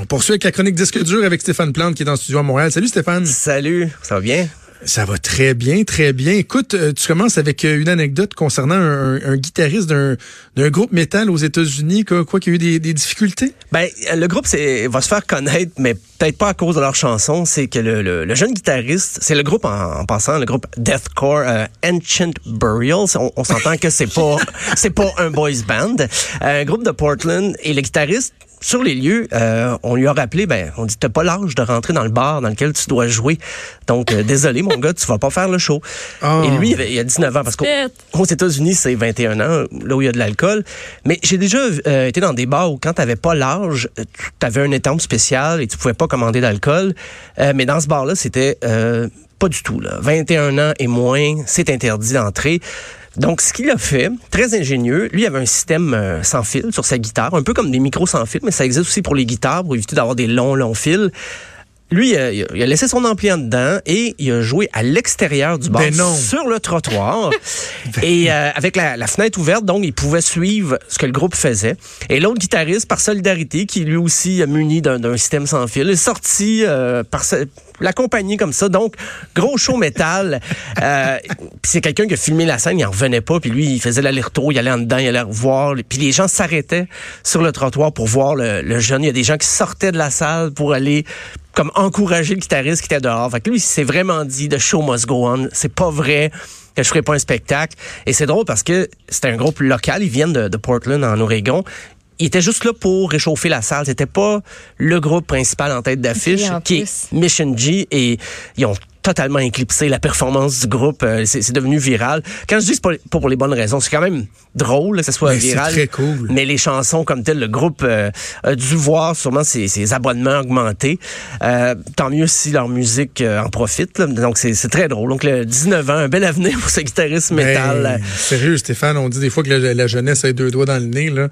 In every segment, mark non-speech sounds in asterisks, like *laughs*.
On poursuit avec la chronique disque dur avec Stéphane Plante qui est dans le studio à Montréal. Salut Stéphane. Salut, ça va bien? Ça va très bien, très bien. Écoute, euh, tu commences avec euh, une anecdote concernant un, guitariste d'un, groupe métal aux États-Unis, quoi, quoi qu'il y a eu des, difficultés? Ben, le groupe va se faire connaître, mais peut-être pas à cause de leur chanson. C'est que le, jeune guitariste, c'est le groupe en, passant, le groupe Deathcore euh, Ancient Burials. On, s'entend que c'est pas, *laughs* c'est pas un boys band, un groupe de Portland. Et le guitariste sur les lieux, euh, on lui a rappelé, ben, on dit, t'as pas l'âge de rentrer dans le bar dans lequel tu dois jouer. Donc, euh, désolé, mon gars, tu vas pas faire le show. Ah. Et lui, il, a 19 ans, parce qu'aux États-Unis, c'est 21 ans, là où il y a de l'alcool. Mais j'ai déjà euh, été dans des bars où quand t'avais pas l'âge, tu avais un étampe spécial et tu pouvais pas commander d'alcool. mais dans ce bar-là, c'était pas du tout. Là. 21 ans et moins, c'est interdit d'entrer. Donc, ce qu'il a fait, très ingénieux, lui avait un système euh, sans fil sur sa guitare, un peu comme des micros sans fil, mais ça existe aussi pour les guitares pour éviter d'avoir des longs, longs fils. Lui, il a, laissé son ampli en dedans et il a joué à l'extérieur du bar, sur le trottoir, *laughs* et euh, avec la, fenêtre ouverte, donc il pouvait suivre ce que le groupe faisait. Et l'autre guitariste, par solidarité, qui lui aussi a muni d'un système sans fil, est sorti euh, par la compagnie comme ça. Donc, gros show métal. euh, *laughs* c'est quelqu'un qui a filmé la scène, il en revenait pas, puis lui, il faisait l'aller-retour, il allait en dedans, il allait voir. Puis les gens s'arrêtaient sur le trottoir pour voir le, le jeune. Il y a des gens qui sortaient de la salle pour aller comme encourager le guitariste qui était dehors. Fait que lui, il s'est vraiment dit the show must go on. C'est pas vrai que je ferai pas un spectacle. Et c'est drôle parce que c'était un groupe local. Ils viennent de, de Portland, en Oregon il était juste là pour réchauffer la salle. C'était pas le groupe principal en tête d'affiche, qui est Mission G, et ils ont totalement éclipsé la performance du groupe. Euh, c'est devenu viral. Quand je dis pas, pour les bonnes raisons, c'est quand même drôle que ce soit viral. C'est très cool. Mais les chansons comme telles, le groupe euh, a dû voir sûrement ses, abonnements augmenter. Euh, tant mieux si leur musique en profite. Donc c'est très drôle. Donc le 19 ans, un bel avenir pour ce guitariste métal. sérieux, Stéphane, on dit des fois que la, jeunesse a deux doigts dans le nez. Là.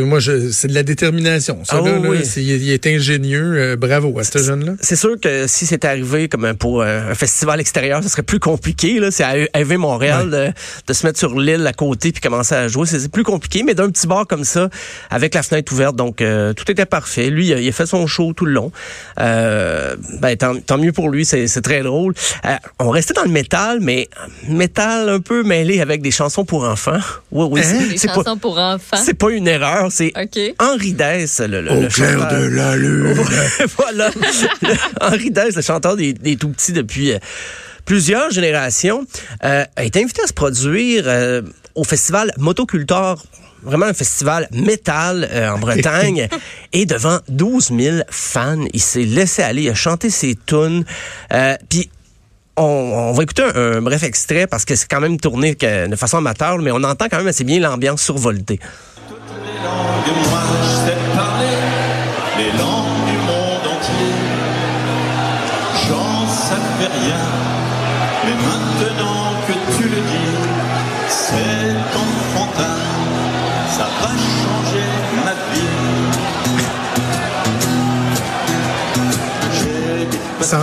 moi, c'est de la détermination. Ça, ah là, il, est ingénieux. bravo à ce jeune-là. C'est sûr que si c'est arrivé comme pour un festival extérieur, ce serait plus compliqué. Là. C'est à EV Montréal de, se mettre sur l'île à côté puis commencer à jouer. C'est plus compliqué, mais d'un petit bar comme ça, avec la fenêtre ouverte, donc euh, tout était parfait. Lui, il a, fait son show tout le long. Euh, ben, tant, mieux pour lui, c'est très drôle. Euh, on restait dans le métal, mais métal un peu mêlé avec des chansons pour enfants. Oui, oui. Hein? Des chansons pour enfants? C'est pas une erreur, c'est Henri Dess, le, le, Au clair de la lune. *laughs* voilà. *laughs* Henri Dess, le chanteur des, des tout petits depuis euh, plusieurs générations, euh, a été invité à se produire euh, au festival Motocultor vraiment un festival métal en Bretagne *laughs* et devant 12 000 fans. Il s'est laissé aller, il a chanté ses tunes. Puis on, va écouter un, bref extrait parce que c'est quand même tourné de façon amateur, mais on entend quand même assez bien l'ambiance survoltée. Toutes les langues, moi, ça va changer ma vie.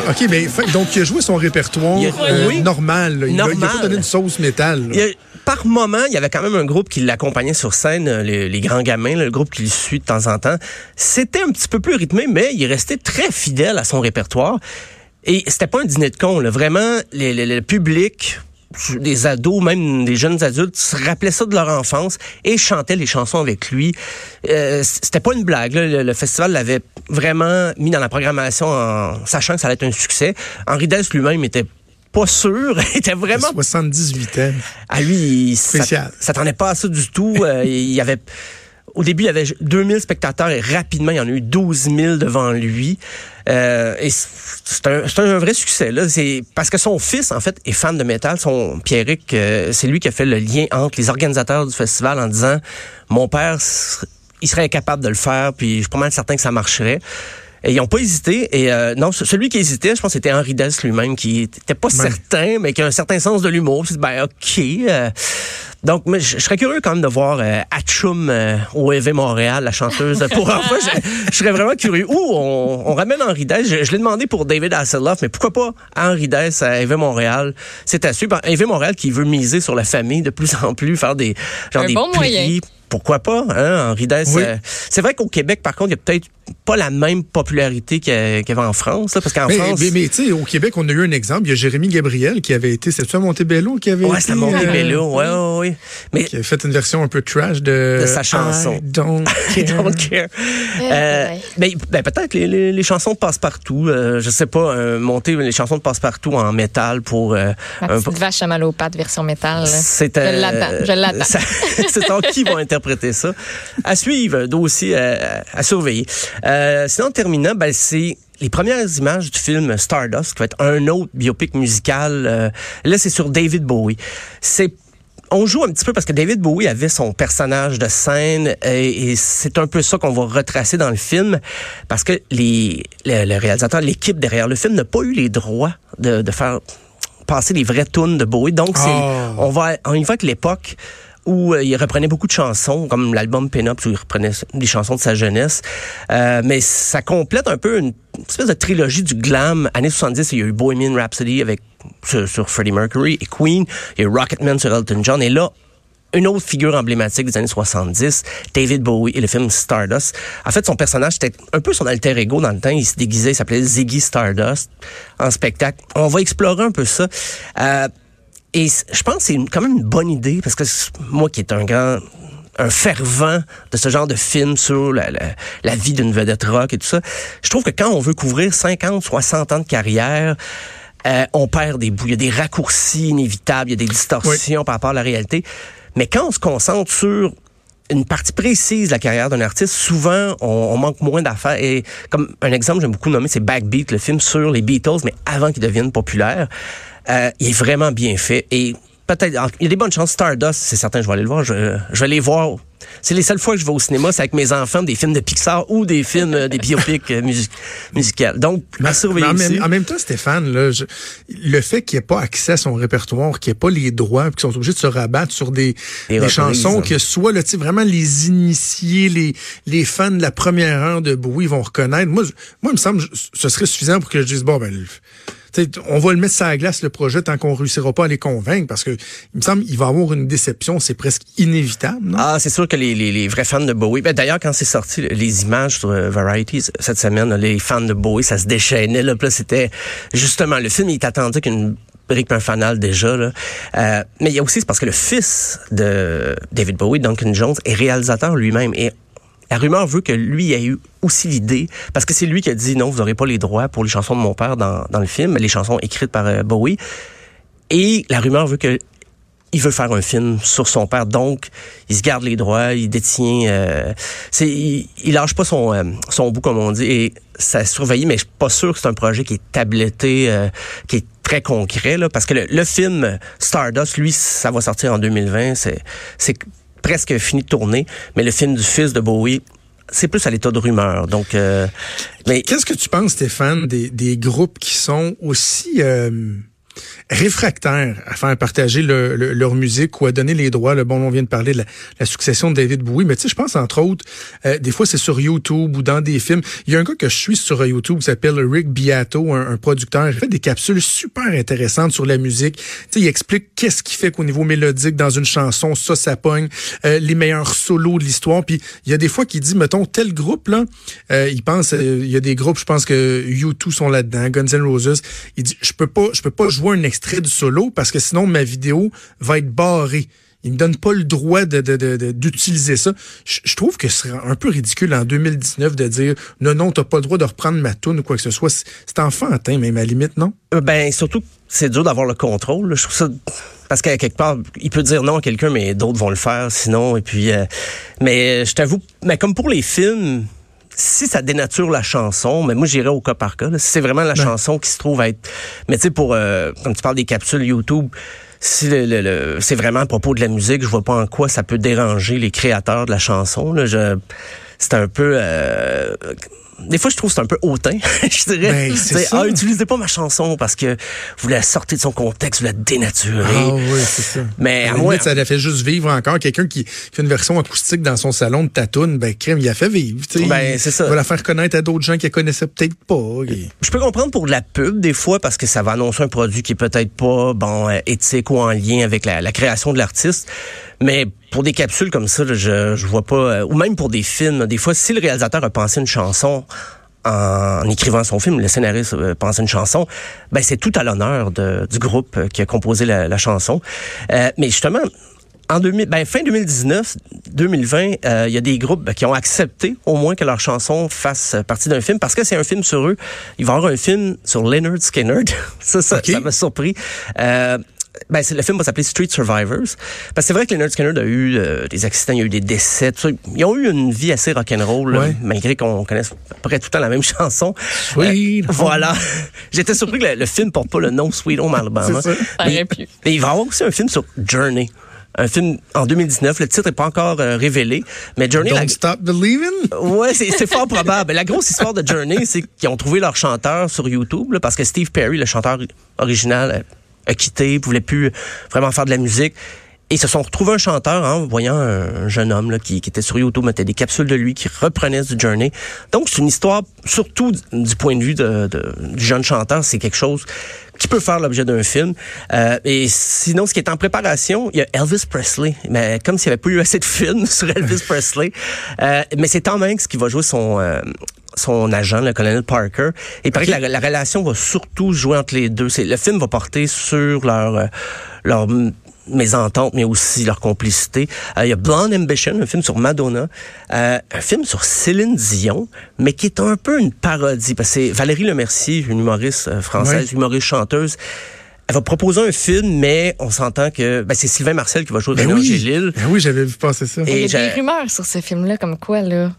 OK, mais donc il a joué son répertoire euh, normal. Il n'a pas donné une sauce métal par moment, il y avait quand même un groupe qui l'accompagnait sur scène, euh, les, grands gamins, le groupe qui le suit de temps en temps. C'était un petit peu plus rythmé, mais il restait très fidèle à son répertoire. Et c'était pas un dîner de con, là. Vraiment, le public, des ados, même des jeunes adultes, se rappelaient ça de leur enfance et chantaient les chansons avec lui. Euh, c'était pas une blague. Le, festival l'avait vraiment mis dans la programmation en sachant que ça allait être un succès. Henri Dess lui-même était pas sûr. il *laughs* était vraiment... 78 ans. À lui, il s'attendait pas à ça du tout. Euh, il y avait... Au début, il y avait 2000 spectateurs et rapidement, il y en a eu 12 000 devant lui. Euh, et c'est un, un, vrai succès. Là. C'est parce que son fils, en fait, est fan de métal. Son Pierrick, euh, c'est lui qui a fait le lien entre les organisateurs du festival en disant, mon père, il serait incapable de le faire, puis je suis pas mal certain que ça marcherait. Et ils n'ont pas hésité. Et euh, non, celui qui hésitait, je pense, c'était Henri Dess lui-même, qui était pas certain, mais qui a un certain sens de l'humour. Ben ok. Euh. Donc, mais je, serais curieux quand même de voir euh, Atchoum euh, au EV Montréal, la chanteuse *laughs* pour enfants. Je, serais vraiment curieux. Ou on, ramène Henri Dess. Je, l'ai demandé pour David Hasselhoff, mais pourquoi pas Henri Dess à EV Montréal? C'est à suivre. EV Montréal qui veut miser sur la famille de plus en plus, faire des genre un des bon moyen pourquoi pas, hein, Henri Dess. Euh, c'est vrai qu'au Québec, par contre, il y a peut-être pas la même popularité qu'il y avait en France, parce qu'en France... Mais, mais tu sais, au Québec, on a eu un exemple. Il y a Jérémy Gabriel qui avait été, c'est ça Montebello qui avait ouais, été... Ouais, Montebello, euh, ouais, ouais, Mais qui avait fait une version un peu trash de... De sa chanson. I don't *laughs* care. don't care. Euh, ben, ben, peut-être les, les, chansons de passe-partout, euh, je sais pas, euh, monter les chansons de passe-partout en métal pour... Euh, Ma petite vache à mal aux pattes version métal. C'est... je l'attends, je l'attends. *laughs* c'est en qui vont interpréter *laughs* ça. À suivre, dossier à, à surveiller. Euh, sinon, terminant, ben, c'est les premières images du film Stardust, qui va être un autre biopic musical. Euh, là, c'est sur David Bowie. C'est on joue un petit peu parce que David Bowie avait son personnage de scène et, c'est un peu ça qu'on va retracer dans le film parce que les, le, réalisateur, l'équipe derrière le film n'a pas eu les droits de, de faire passer les vrais tunes de Bowie. Donc, oh. on va, on y va avec l'époque où euh, il reprenait beaucoup de chansons, comme l'album Pin-Up, où il reprenait des chansons de sa jeunesse. Euh, mais ça complète un peu une, espèce de trilogie du glam. Années 70, il y a eu Bohemian Rhapsody avec sur, Freddie Mercury et Queen. Il y a eu Rocketman sur Elton John. Et là, une autre figure emblématique des années 70, David Bowie et le film Stardust. En fait, son personnage, c'était un peu son alter ego dans le temps. Il se déguisait, il s'appelait Ziggy Stardust en spectacle. On va explorer un peu ça. Euh, et je pense que c'est quand même une bonne idée parce que moi qui est un grand un fervent de ce genre de film sur la, la, vie d'une vedette rock et tout ça, je trouve que quand on veut couvrir 50, 60 ans de carrière, euh, on perd des bouts. Il y a des raccourcis inévitables, il y a des distorsions par rapport à la réalité. Mais quand on se concentre sur une partie précise de la carrière d'un artiste, souvent, on, on manque moins d'affaires. Et comme un exemple, j'aime beaucoup nommer, c'est Backbeat, le film sur les Beatles, mais avant qu'ils deviennent populaires. Euh, il est vraiment bien fait. Et peut-être, il y a des bonnes chances. Stardust, c'est certain, je vais aller le voir. Je, je vais aller voir. C'est les seules fois que je vais au cinéma, c'est avec mes enfants, des films de Pixar ou des films, euh, des biopics euh, music musicales. Donc, à surveiller en, même, en même temps, Stéphane, là, le fait qu'il n'y ait pas accès à son répertoire, qu'il n'y ait pas les droits, qu'ils sont obligés de se rabattre sur des, des, chansons, que soit là, vraiment les initiés, les, les fans de la première heure de Bowie vont reconnaître. Moi, moi, il me semble ce serait suffisant pour que je dise, bon, ben, on va le mettre sur la glace, le projet, tant qu'on réussira pas à les convaincre, parce que il me semble qu'il va avoir une déception, c'est presque inévitable. Ah, c'est sûr que les, les, vrais fans de Bowie, ben, d'ailleurs, quand c'est sorti, les images sur euh, Variety cette semaine, les fans de Bowie, ça se déchaînait. Là, là c'était justement, le film, il t'attendait qu'une brique un fanal déjà. Là. Euh, mais il y a aussi, c'est parce que le fils de David Bowie, Duncan Jones, est réalisateur lui-même. La rumeur veut que lui ait eu aussi l'idée, parce que c'est lui qui a dit non, vous n'aurez pas les droits pour les chansons de mon père dans, dans le film, les chansons écrites par euh, Bowie. Et la rumeur veut que il veut faire un film sur son père, donc il se garde les droits, il détient, euh, c'est, il, lâche pas son euh, son bout comme on dit et ça surveille, mais je suis pas sûr que c'est un projet qui est tabletté, euh, qui est très concret là, parce que le, le, film Stardust, lui, ça va sortir en 2020, c'est c'est presque fini de tourner, mais le film du fils de Bowie, c'est plus à l'état de rumeur. Donc, euh, mais qu'est-ce que tu penses, Stéphane, des, des groupes qui sont aussi euh, réfractaires à faire partager leur musique ou à donner les droits. Le bon, on vient de parler de la, succession de David Bowie, mais tu sais, je pense entre autres, euh, des fois c'est sur YouTube ou dans des films. Il y a un gars que je suis sur YouTube qui s'appelle Rick Beato, un, producteur. Il fait des capsules super intéressantes sur la musique. Tu sais, il explique qu'est-ce qui fait qu'au niveau mélodique dans une chanson, ça, ça pogne, euh, les meilleurs solos de l'histoire. Puis il y a des fois qu'il dit, mettons, tel groupe là, euh, il pense, il y a des groupes, je pense que U2 sont là-dedans, Guns N' Roses. Il dit, je peux pas, je peux pas jouer un extrait du solo parce que sinon ma vidéo va être barrée. Il me donne pas le droit d'utiliser ça. Je, trouve que ce serait un peu ridicule en 2019 de dire non, non, t'as pas le droit de reprendre ma tune ou quoi que ce soit. C'est enfantin, même à limite, non? Euh, ben, surtout, c'est dur d'avoir le contrôle. Je trouve ça parce qu'à quelque part, il peut dire non à quelqu'un, mais d'autres vont le faire sinon. Et puis, euh, mais je t'avoue, mais comme pour les films, si ça dénature la chanson, mais moi j'irais au cas par cas. Si c'est vraiment la chanson qui se trouve à être, mais tu sais pour euh, quand tu parles des capsules YouTube, si le, c'est vraiment à propos de la musique, je vois pas en quoi ça peut déranger les créateurs de la chanson. Là. Je, c'est un peu euh, des fois, je trouve que c'est un peu hautain, *laughs* je dirais. Ben, c'est ah, utilisez pas ma chanson parce que vous la sortez de son contexte, vous la dénaturez. Ah oui, c'est ça. Mais à, moi, ça l'a fait juste vivre encore. Quelqu'un qui fait une version acoustique dans son salon de tatoune, ben, crème, il a fait vivre. Ben, c'est ça. Il va la faire connaître à d'autres gens qui la connaissaient peut-être pas. Je peux comprendre pour de la pub, des fois, parce que ça va annoncer un produit qui est peut-être pas, bon, euh, éthique ou en lien avec la, la création de l'artiste. Mais pour des capsules comme ça, je, je vois pas, ou même pour des films, des fois, si le réalisateur a pensé une chanson en, écrivant son film, le scénariste euh, pense une chanson, ben c'est tout à l'honneur du groupe qui a composé la, chanson. Euh, mais justement, en 2000, ben, fin 2019, 2020, euh, il y a des groupes qui ont accepté au moins que leur chanson fasse partie d'un film parce que c'est un film sur eux. Il va y avoir un film sur Leonard Skinner. *laughs* ça, ça, ça m'a surpris. Euh, ben, le film va s'appeler Street Survivors. Parce que c'est vrai que Leonard Skinner a eu euh, des accidents, il y a eu des décès. Ils ont eu une vie assez rock'n'roll, ouais. malgré qu'on connaisse à peu près tout le temps la même *laughs* chanson. Sweet euh, Voilà. *laughs* J'étais surpris que le, film porte pas le nom Sweet Home Alabama. mais, mais il va y avoir aussi un film sur Journey un film en 2019. Le titre n'est pas encore euh, révélé, mais Journey. Don't stop believing? Ouais, c'est fort probable. La grosse histoire de Journey, c'est qu'ils ont trouvé leur chanteur sur YouTube parce que Steve Perry, le chanteur original, a quitté, voulait plus vraiment faire de la musique. Et ils se sont retrouvés un chanteur en voyant un, jeune homme là, qui, qui, était sur YouTube, mettait des capsules de lui, qui reprenait du Journey. Donc, c'est une histoire, surtout du point de vue de, de, du jeune chanteur, c'est quelque chose qui peut faire l'objet d'un film. Euh, et sinon, ce qui est en préparation, il y a Elvis Presley. Mais comme s'il n'y avait pas eu assez de films *laughs* sur Elvis *laughs* Presley. Euh, mais c'est Tom Hanks qui va jouer son... Euh, son agent, le colonel Parker. Et il paraît que la, relation va surtout jouer entre les deux. Le film va porter sur leur, euh, leur mésentente, mais aussi leur complicité. Euh, il y a Blonde Ambition, un film sur Madonna, euh, un film sur Céline Dion, mais qui est un peu une parodie, parce que c'est Valérie Lemercier, une humoriste française, humoriste chanteuse, elle va proposer un film, mais on s'entend que ben, c'est Sylvain Marcel qui va jouer ben René oui. Angélil. Ben oui, j'avais vu passer ça. Et il y a des rumeurs sur ce film-là, comme quoi, là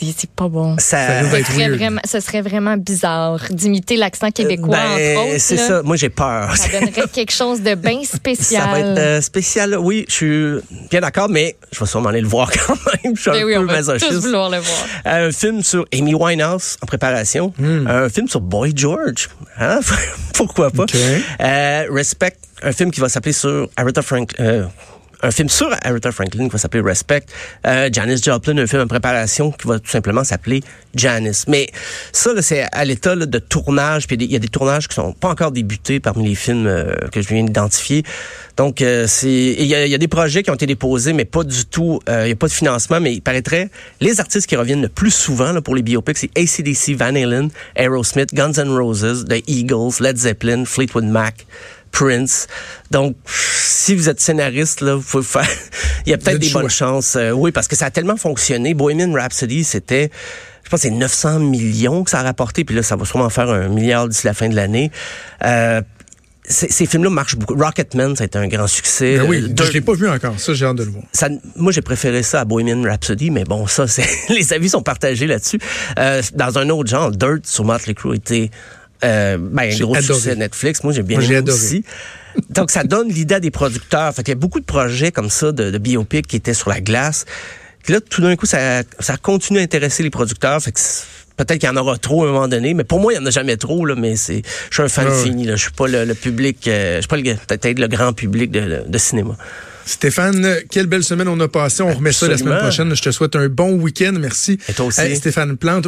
c'est pas bon. Ça, ça serait, vraiment, ce serait vraiment bizarre d'imiter l'accent québécois, ben, entre autres. C'est ça. Moi, j'ai peur. Ça donnerait quelque chose de bien spécial. *laughs* Ça va être euh, spécial. Oui, je suis bien d'accord, mais je vais sûrement aller le voir quand même. Je suis ben un oui, peu on va masochiste. tous vouloir le voir. Un film sur Amy Winehouse en préparation. Hmm. Un film sur Boy George. Hein? *laughs* Pourquoi pas? Okay. Euh, Respect, un film qui va s'appeler sur Aretha Franklin. Euh, un film sur Aretha Franklin qui va s'appeler Respect. Euh, Joplin, un film en préparation qui va tout simplement s'appeler Janis. Mais ça, c'est à l'état de tournage. Puis il y a des tournages qui sont pas encore débutés parmi les films euh, que je viens d'identifier. Donc, euh, il y, a des projets qui ont été déposés, mais pas du tout. Il n'y a pas de financement, mais il paraîtrait les artistes qui reviennent le plus souvent là, pour les biopics, c'est ACDC, Van Halen, Aerosmith, Guns N' Roses, The Eagles, Led Zeppelin, Fleetwood Mac. Prince. Donc, si vous êtes scénariste, là, vous pouvez faire. *laughs* Il y a peut-être des bonnes chances. Euh, oui, parce que ça a tellement fonctionné. Bohemian Rhapsody, c'était, je pense, c'est 900 millions que ça a rapporté. Puis là, ça va sûrement faire un milliard d'ici la fin de l'année. Euh, ces films-là marchent beaucoup. Rocketman, ça a été un grand succès. Ben oui, je l'ai pas vu encore. Ça, j'ai hâte de le voir. Ça, moi, j'ai préféré ça à Bohemian Rhapsody, mais bon, ça, *laughs* c'est les avis sont partagés là-dessus. Euh, dans un autre genre, Dirt sur Motley Crue était euh, ben, un gros adoré. succès Netflix. Moi, j'ai bien Moi, aimé aussi. Donc, ça donne l'idée à des producteurs. Fait qu'il y a beaucoup de projets comme ça de, de biopic qui étaient sur la glace. Puis là, tout d'un coup, ça, ça continue à intéresser les producteurs. Fait que peut-être qu'il y en aura trop à un moment donné, mais pour moi, il n'y en a jamais trop. Là, mais c'est, je suis un fan Ah fini. Là. Je suis pas le, le public, euh, je suis pas le, peut-être le grand public de, de cinéma. Stéphane, quelle belle semaine on a passée. On remet ça la semaine prochaine. Je te souhaite un bon week-end. Merci. Et toi aussi. Hey, Stéphane Plante.